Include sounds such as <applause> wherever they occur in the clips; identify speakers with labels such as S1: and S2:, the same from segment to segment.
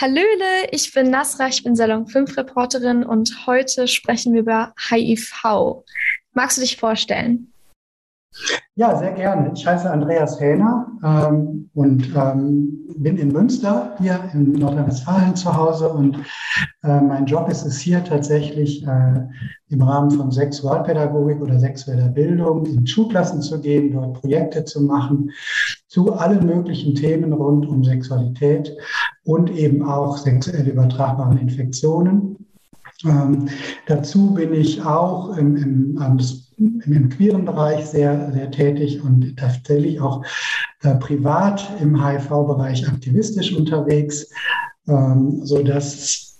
S1: Hallöle, ich bin Nasra, ich bin Salon 5 Reporterin und heute sprechen wir über HIV. Magst du dich vorstellen?
S2: Ja, sehr gerne. Ich heiße Andreas Hähner ähm, und ähm, bin in Münster hier in Nordrhein-Westfalen zu Hause. Und äh, mein Job ist es hier tatsächlich äh, im Rahmen von Sexualpädagogik oder sexueller Bildung in Schulklassen zu gehen, dort Projekte zu machen zu allen möglichen Themen rund um Sexualität und eben auch sexuell übertragbaren Infektionen. Ähm, dazu bin ich auch im, im, im, queeren Bereich sehr, sehr tätig und tatsächlich auch äh, privat im HIV-Bereich aktivistisch unterwegs, ähm, sodass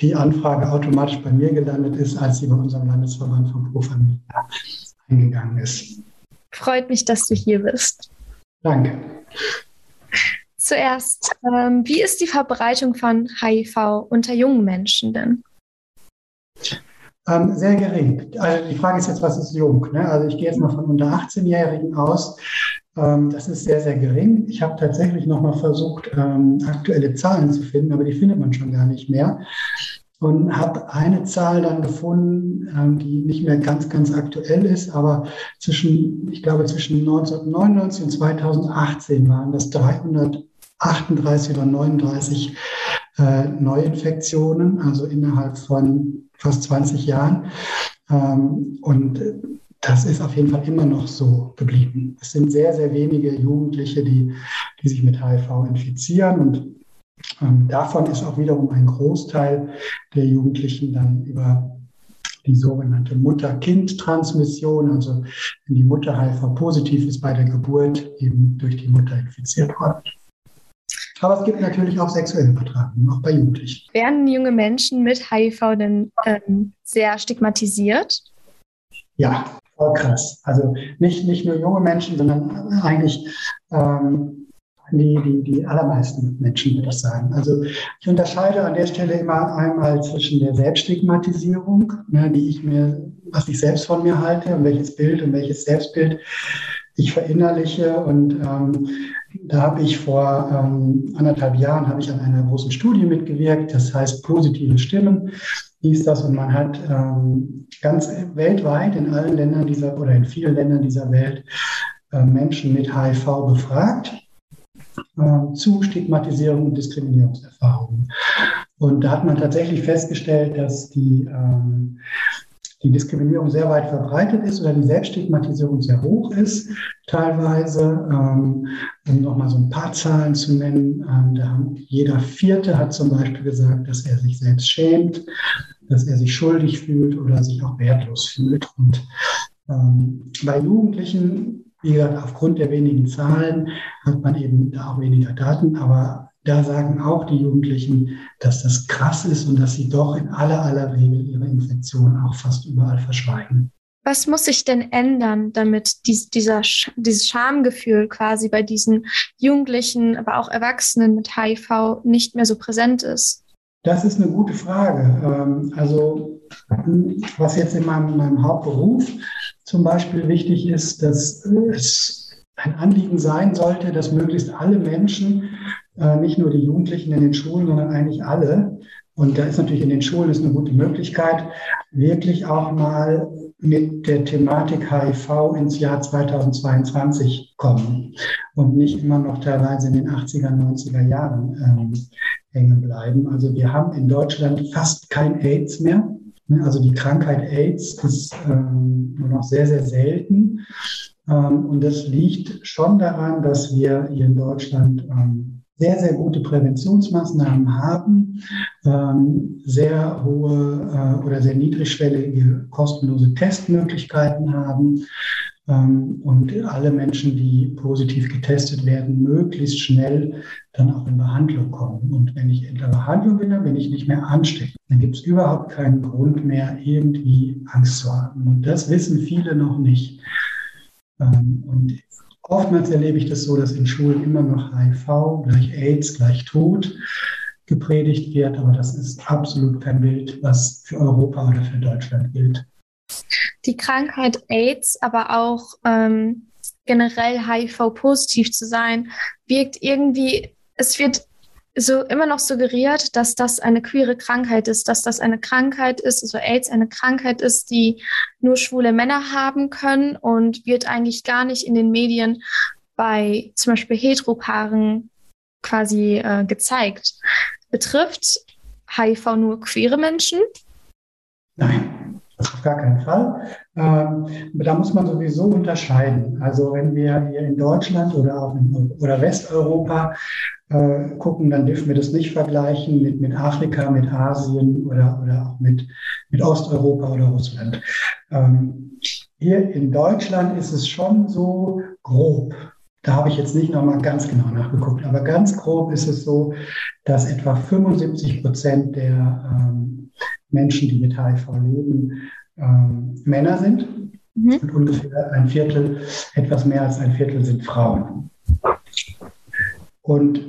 S2: die Anfrage automatisch bei mir gelandet ist, als sie bei unserem Landesverband von Pro Familia eingegangen ist.
S1: Freut mich, dass du hier bist.
S2: Danke.
S1: Zuerst, ähm, wie ist die Verbreitung von HIV unter jungen Menschen denn?
S2: Ähm, sehr gering. Also die Frage ist jetzt, was ist jung? Ne? Also ich gehe jetzt mal von unter 18-Jährigen aus. Ähm, das ist sehr, sehr gering. Ich habe tatsächlich nochmal versucht, ähm, aktuelle Zahlen zu finden, aber die findet man schon gar nicht mehr. Und habe eine Zahl dann gefunden, ähm, die nicht mehr ganz, ganz aktuell ist, aber zwischen, ich glaube, zwischen 1999 und 2018 waren das 338 oder 39 äh, Neuinfektionen, also innerhalb von fast 20 Jahren. Ähm, und das ist auf jeden Fall immer noch so geblieben. Es sind sehr, sehr wenige Jugendliche, die, die sich mit HIV infizieren und ähm, davon ist auch wiederum ein Großteil der Jugendlichen dann über die sogenannte Mutter-Kind-Transmission, also wenn die Mutter HIV-positiv ist bei der Geburt, eben durch die Mutter infiziert worden. Aber es gibt natürlich auch sexuelle Übertragungen, auch bei Jugendlichen.
S1: Werden junge Menschen mit HIV denn ähm, sehr stigmatisiert?
S2: Ja, voll krass. Also nicht, nicht nur junge Menschen, sondern eigentlich ähm, die, die, die allermeisten Menschen, würde ich sagen. Also ich unterscheide an der Stelle immer einmal zwischen der Selbststigmatisierung, ne, die ich mir, was ich selbst von mir halte und welches Bild und welches Selbstbild ich verinnerliche. Und ähm, da habe ich vor ähm, anderthalb Jahren habe ich an einer großen Studie mitgewirkt, das heißt positive Stimmen hieß das. Und man hat ähm, ganz weltweit in allen Ländern dieser oder in vielen Ländern dieser Welt äh, Menschen mit HIV befragt äh, zu Stigmatisierung und Diskriminierungserfahrungen. Und da hat man tatsächlich festgestellt, dass die ähm, die Diskriminierung sehr weit verbreitet ist oder die Selbststigmatisierung sehr hoch ist, teilweise. Ähm, um nochmal so ein paar Zahlen zu nennen, ähm, da jeder Vierte hat zum Beispiel gesagt, dass er sich selbst schämt, dass er sich schuldig fühlt oder sich auch wertlos fühlt. Und ähm, bei Jugendlichen, wie gesagt, aufgrund der wenigen Zahlen hat man eben da auch weniger Daten, aber da sagen auch die Jugendlichen, dass das krass ist und dass sie doch in aller aller Regel ihre Infektion auch fast überall verschweigen.
S1: Was muss sich denn ändern, damit dies, dieser, dieses Schamgefühl quasi bei diesen Jugendlichen, aber auch Erwachsenen mit HIV nicht mehr so präsent ist?
S2: Das ist eine gute Frage. Ähm, also was jetzt in meinem, meinem Hauptberuf zum Beispiel wichtig ist, dass es ein Anliegen sein sollte, dass möglichst alle Menschen, äh, nicht nur die Jugendlichen in den Schulen, sondern eigentlich alle, und da ist natürlich in den Schulen ist eine gute Möglichkeit, wirklich auch mal mit der Thematik HIV ins Jahr 2022 kommen und nicht immer noch teilweise in den 80er, 90er Jahren ähm, hängen bleiben. Also wir haben in Deutschland fast kein AIDS mehr. Ne, also die Krankheit AIDS ist ähm, nur noch sehr, sehr selten. Ähm, und das liegt schon daran, dass wir hier in Deutschland ähm, sehr, sehr gute Präventionsmaßnahmen haben, ähm, sehr hohe äh, oder sehr niedrigschwellige kostenlose Testmöglichkeiten haben und alle Menschen, die positiv getestet werden, möglichst schnell dann auch in Behandlung kommen. Und wenn ich in der Behandlung bin, dann bin ich nicht mehr ansteckend. Dann gibt es überhaupt keinen Grund mehr, irgendwie Angst zu haben. Und das wissen viele noch nicht. Ähm, und oftmals erlebe ich das so, dass in Schulen immer noch HIV gleich AIDS gleich Tod gepredigt wird, aber das ist absolut kein Bild, was für Europa oder für Deutschland gilt.
S1: Die Krankheit AIDS, aber auch ähm, generell HIV-positiv zu sein, wirkt irgendwie, es wird so immer noch suggeriert, dass das eine queere Krankheit ist, dass das eine Krankheit ist, also AIDS eine Krankheit ist, die nur schwule Männer haben können und wird eigentlich gar nicht in den Medien bei zum Beispiel Heteropaaren quasi äh, gezeigt. Betrifft HIV nur queere Menschen?
S2: Nein, auf gar keinen Fall. Ähm, da muss man sowieso unterscheiden. Also wenn wir hier in Deutschland oder auch in oder Westeuropa äh, gucken, dann dürfen wir das nicht vergleichen mit, mit Afrika, mit Asien oder, oder auch mit, mit Osteuropa oder Russland. Ähm, hier in Deutschland ist es schon so grob. Da habe ich jetzt nicht nochmal ganz genau nachgeguckt, aber ganz grob ist es so, dass etwa 75 Prozent der ähm, Menschen, die mit HIV leben, ähm, Männer sind mhm. und ungefähr ein Viertel, etwas mehr als ein Viertel sind Frauen. Und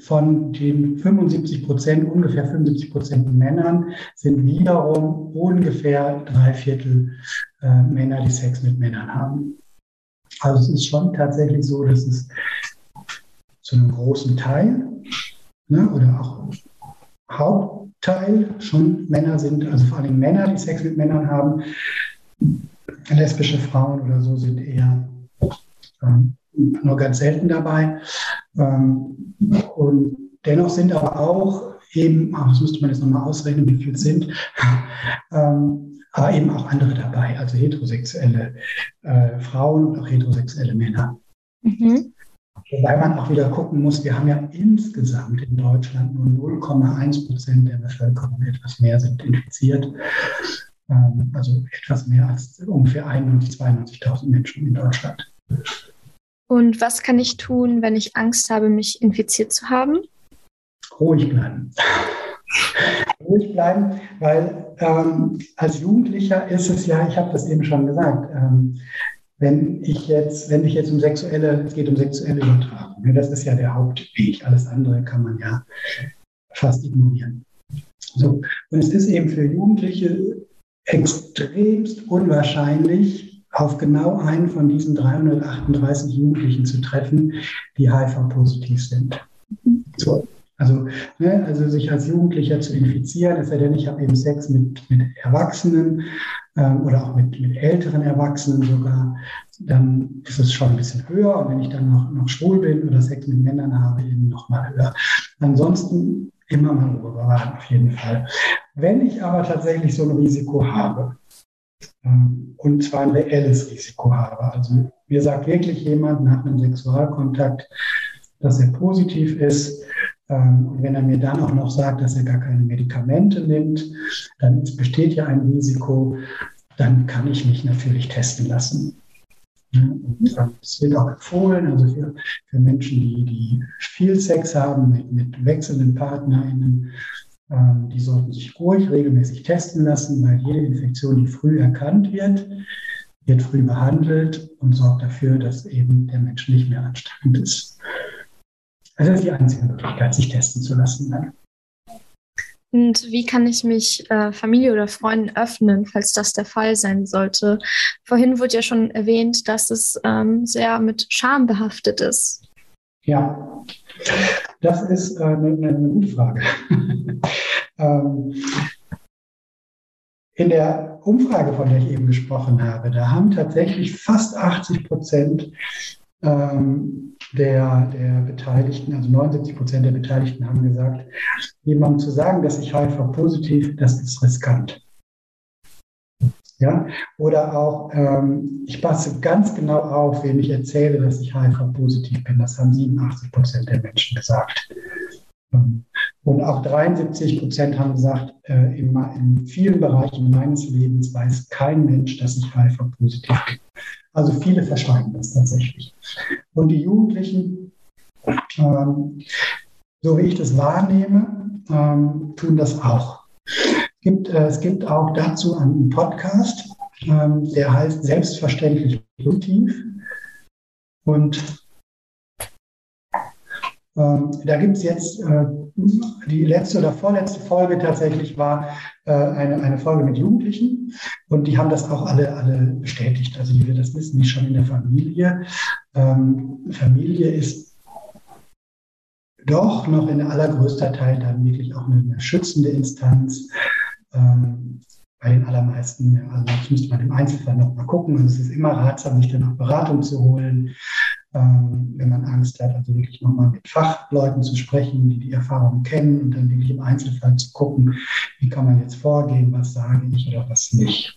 S2: von den 75 Prozent, ungefähr 75 Prozent Männern, sind wiederum ungefähr drei Viertel äh, Männer, die Sex mit Männern haben. Also es ist schon tatsächlich so, dass es zu einem großen Teil ne, oder auch Hauptteil schon Männer sind, also vor allem Männer, die Sex mit Männern haben. Lesbische Frauen oder so sind eher ähm, nur ganz selten dabei. Ähm, und dennoch sind aber auch eben, ach, das müsste man jetzt nochmal ausrechnen, wie viele sind, <laughs> ähm, aber eben auch andere dabei, also heterosexuelle äh, Frauen und auch heterosexuelle Männer. Mhm. Wobei man auch wieder gucken muss, wir haben ja insgesamt in Deutschland nur 0,1 Prozent der Bevölkerung, etwas mehr sind infiziert. Ähm, also etwas mehr als ungefähr 91.000, 92.000 Menschen in Deutschland.
S1: Und was kann ich tun, wenn ich Angst habe, mich infiziert zu haben?
S2: Ruhig bleiben. Ruhig bleiben, weil ähm, als Jugendlicher ist es ja, ich habe das eben schon gesagt, ähm, wenn ich jetzt, wenn ich jetzt um sexuelle, es geht um sexuelle Übertragung, ne, das ist ja der Hauptweg, alles andere kann man ja fast ignorieren. So, und es ist eben für Jugendliche extremst unwahrscheinlich, auf genau einen von diesen 338 Jugendlichen zu treffen, die HIV-positiv sind. So. Also, ne, also sich als Jugendlicher zu infizieren, es sei denn, ich habe eben Sex mit, mit Erwachsenen ähm, oder auch mit, mit älteren Erwachsenen sogar, dann ist es schon ein bisschen höher. Und wenn ich dann noch, noch schwul bin oder Sex mit Männern habe, eben noch mal höher. Ansonsten immer mal bewahren, auf jeden Fall. Wenn ich aber tatsächlich so ein Risiko habe, ähm, und zwar ein reelles Risiko habe. Also mir sagt wirklich jemand nach einem Sexualkontakt, dass er positiv ist. Ähm, und wenn er mir dann auch noch sagt, dass er gar keine Medikamente nimmt, dann besteht ja ein Risiko, dann kann ich mich natürlich testen lassen. Es wird auch empfohlen, also für, für Menschen, die, die viel Sex haben mit, mit wechselnden PartnerInnen, ähm, die sollten sich ruhig regelmäßig testen lassen, weil jede Infektion, die früh erkannt wird, wird früh behandelt und sorgt dafür, dass eben der Mensch nicht mehr ansteckend ist. Also das ist die einzige Möglichkeit, sich testen zu lassen. Dann.
S1: Und wie kann ich mich äh, Familie oder Freunden öffnen, falls das der Fall sein sollte? Vorhin wurde ja schon erwähnt, dass es ähm, sehr mit Scham behaftet ist.
S2: Ja, das ist äh, eine, eine, gute Frage. <laughs> ähm, in der Umfrage, von der ich eben gesprochen habe, da haben tatsächlich fast 80 Prozent ähm, der, der Beteiligten, also 79 Prozent der Beteiligten haben gesagt, jemandem zu sagen, dass ich HIV-positiv, das ist riskant. Ja? Oder auch, ähm, ich passe ganz genau auf, wem ich erzähle, dass ich HIV-positiv bin. Das haben 87 Prozent der Menschen gesagt. Ähm, und auch 73 Prozent haben gesagt, äh, in, in, vielen Bereichen meines Lebens weiß kein Mensch, dass ich HIV-positiv bin. Also viele verschweigen das tatsächlich. Und die Jugendlichen, ähm, so wie ich das wahrnehme, ähm, tun das auch gibt, äh, es gibt auch dazu einen Podcast, ähm, der heißt Selbstverständlich positiv. Und ähm, da gibt es jetzt äh, die letzte oder vorletzte Folge tatsächlich war äh, eine, eine Folge mit Jugendlichen und die haben das auch alle, alle bestätigt. Also die wir das wissen, nicht schon in der Familie. Ähm, Familie ist doch noch in allergrößter Teil dann wirklich auch eine, eine schützende Instanz. Ähm, bei den allermeisten, also das müsste man im Einzelfall noch mal gucken. Also es ist immer ratsam, sich dann auch Beratung zu holen, ähm, wenn man Angst hat, also wirklich nochmal mit Fachleuten zu sprechen, die die Erfahrung kennen und dann wirklich im Einzelfall zu gucken, wie kann man jetzt vorgehen, was sage ich oder was nicht.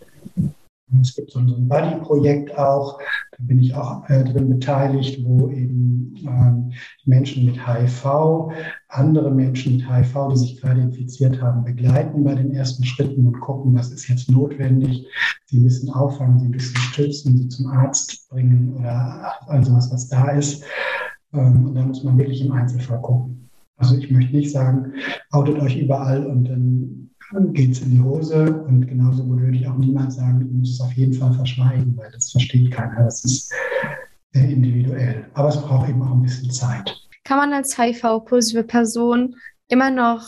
S2: Es gibt so ein Buddy-Projekt auch, da bin ich auch äh, drin beteiligt, wo eben ähm, Menschen mit HIV, andere Menschen mit HIV, die sich gerade infiziert haben, begleiten bei den ersten Schritten und gucken, was ist jetzt notwendig. Sie müssen auffangen, sie bisschen stützen, sie zum Arzt bringen oder also was, was da ist. Ähm, und da muss man wirklich im Einzelfall gucken. Also ich möchte nicht sagen, outet euch überall und dann geht es in die Hose. Und genauso würde ich auch niemand sagen, du musst es auf jeden Fall verschweigen, weil das versteht keiner. Das ist sehr individuell. Aber es braucht eben auch ein bisschen Zeit.
S1: Kann man als HIV-positive Person immer noch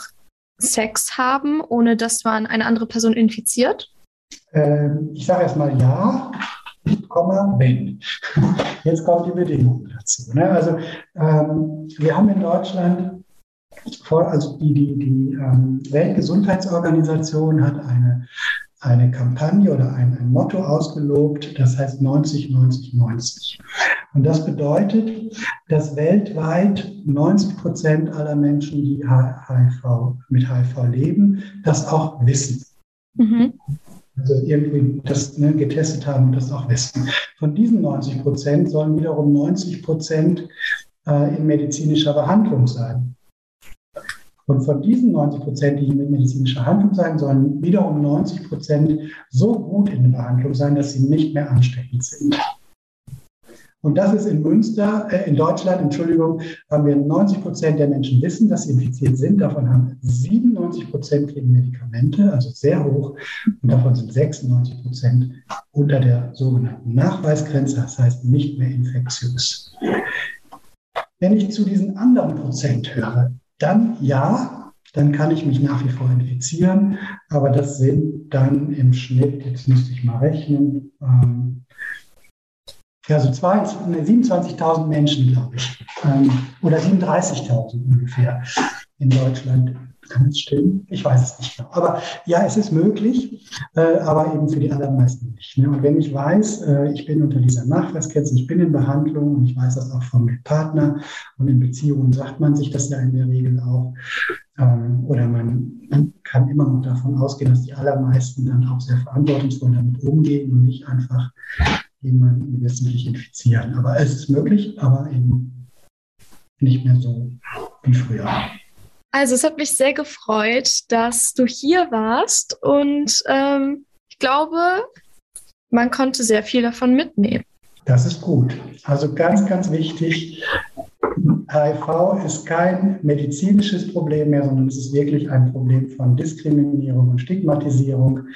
S1: Sex haben, ohne dass man eine andere Person infiziert?
S2: Ähm, ich sage erstmal ja, Komma, wenn. Jetzt kommt die Bedingung dazu. Ne? Also ähm, wir haben in Deutschland also die, die, die ähm, Weltgesundheitsorganisation hat eine, eine Kampagne oder ein, ein Motto ausgelobt, das heißt 90, 90, 90. Und das bedeutet, dass weltweit 90 Prozent aller Menschen, die HIV, mit HIV leben, das auch wissen. Mhm. Also irgendwie das ne, getestet haben und das auch wissen. Von diesen 90 Prozent sollen wiederum 90 Prozent äh, in medizinischer Behandlung sein. Und von diesen 90 Prozent, die mit medizinischer Handlung sein, sollen wiederum 90 Prozent so gut in der Behandlung sein, dass sie nicht mehr ansteckend sind. Und das ist in Münster, äh, in Deutschland, Entschuldigung, haben wir 90 Prozent der Menschen wissen, dass sie infiziert sind. Davon haben 97 Prozent kriegen Medikamente, also sehr hoch. Und davon sind 96 Prozent unter der sogenannten Nachweisgrenze, das heißt nicht mehr infektiös. Wenn ich zu diesen anderen Prozent höre, dann ja, dann kann ich mich nach wie vor infizieren, aber das sind dann im Schnitt, jetzt müsste ich mal rechnen, ähm, ja, so 27.000 Menschen, glaube ich, ähm, oder 37.000 ungefähr in Deutschland kann es stimmen? Ich weiß es nicht genau. Aber ja, es ist möglich, äh, aber eben für die allermeisten nicht. Ne? Und wenn ich weiß, äh, ich bin unter dieser Nachweiskette, ich bin in Behandlung und ich weiß das auch vom Partner und in Beziehungen sagt man sich das ja in der Regel auch. Ähm, oder man kann immer noch davon ausgehen, dass die allermeisten dann auch sehr verantwortungsvoll damit umgehen und nicht einfach jemanden wissentlich infizieren. Aber es ist möglich, aber eben nicht mehr so wie früher.
S1: Also es hat mich sehr gefreut, dass du hier warst und ähm, ich glaube, man konnte sehr viel davon mitnehmen.
S2: Das ist gut. Also ganz, ganz wichtig, HIV ist kein medizinisches Problem mehr, sondern es ist wirklich ein Problem von Diskriminierung und Stigmatisierung.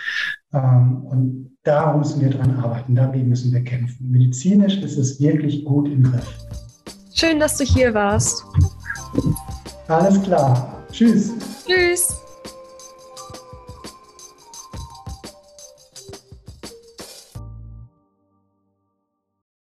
S2: Ähm, und da müssen wir dran arbeiten, dagegen müssen wir kämpfen. Medizinisch ist es wirklich gut im Griff.
S1: Schön, dass du hier warst.
S2: Alles klar. Tschüss.
S1: Tschüss.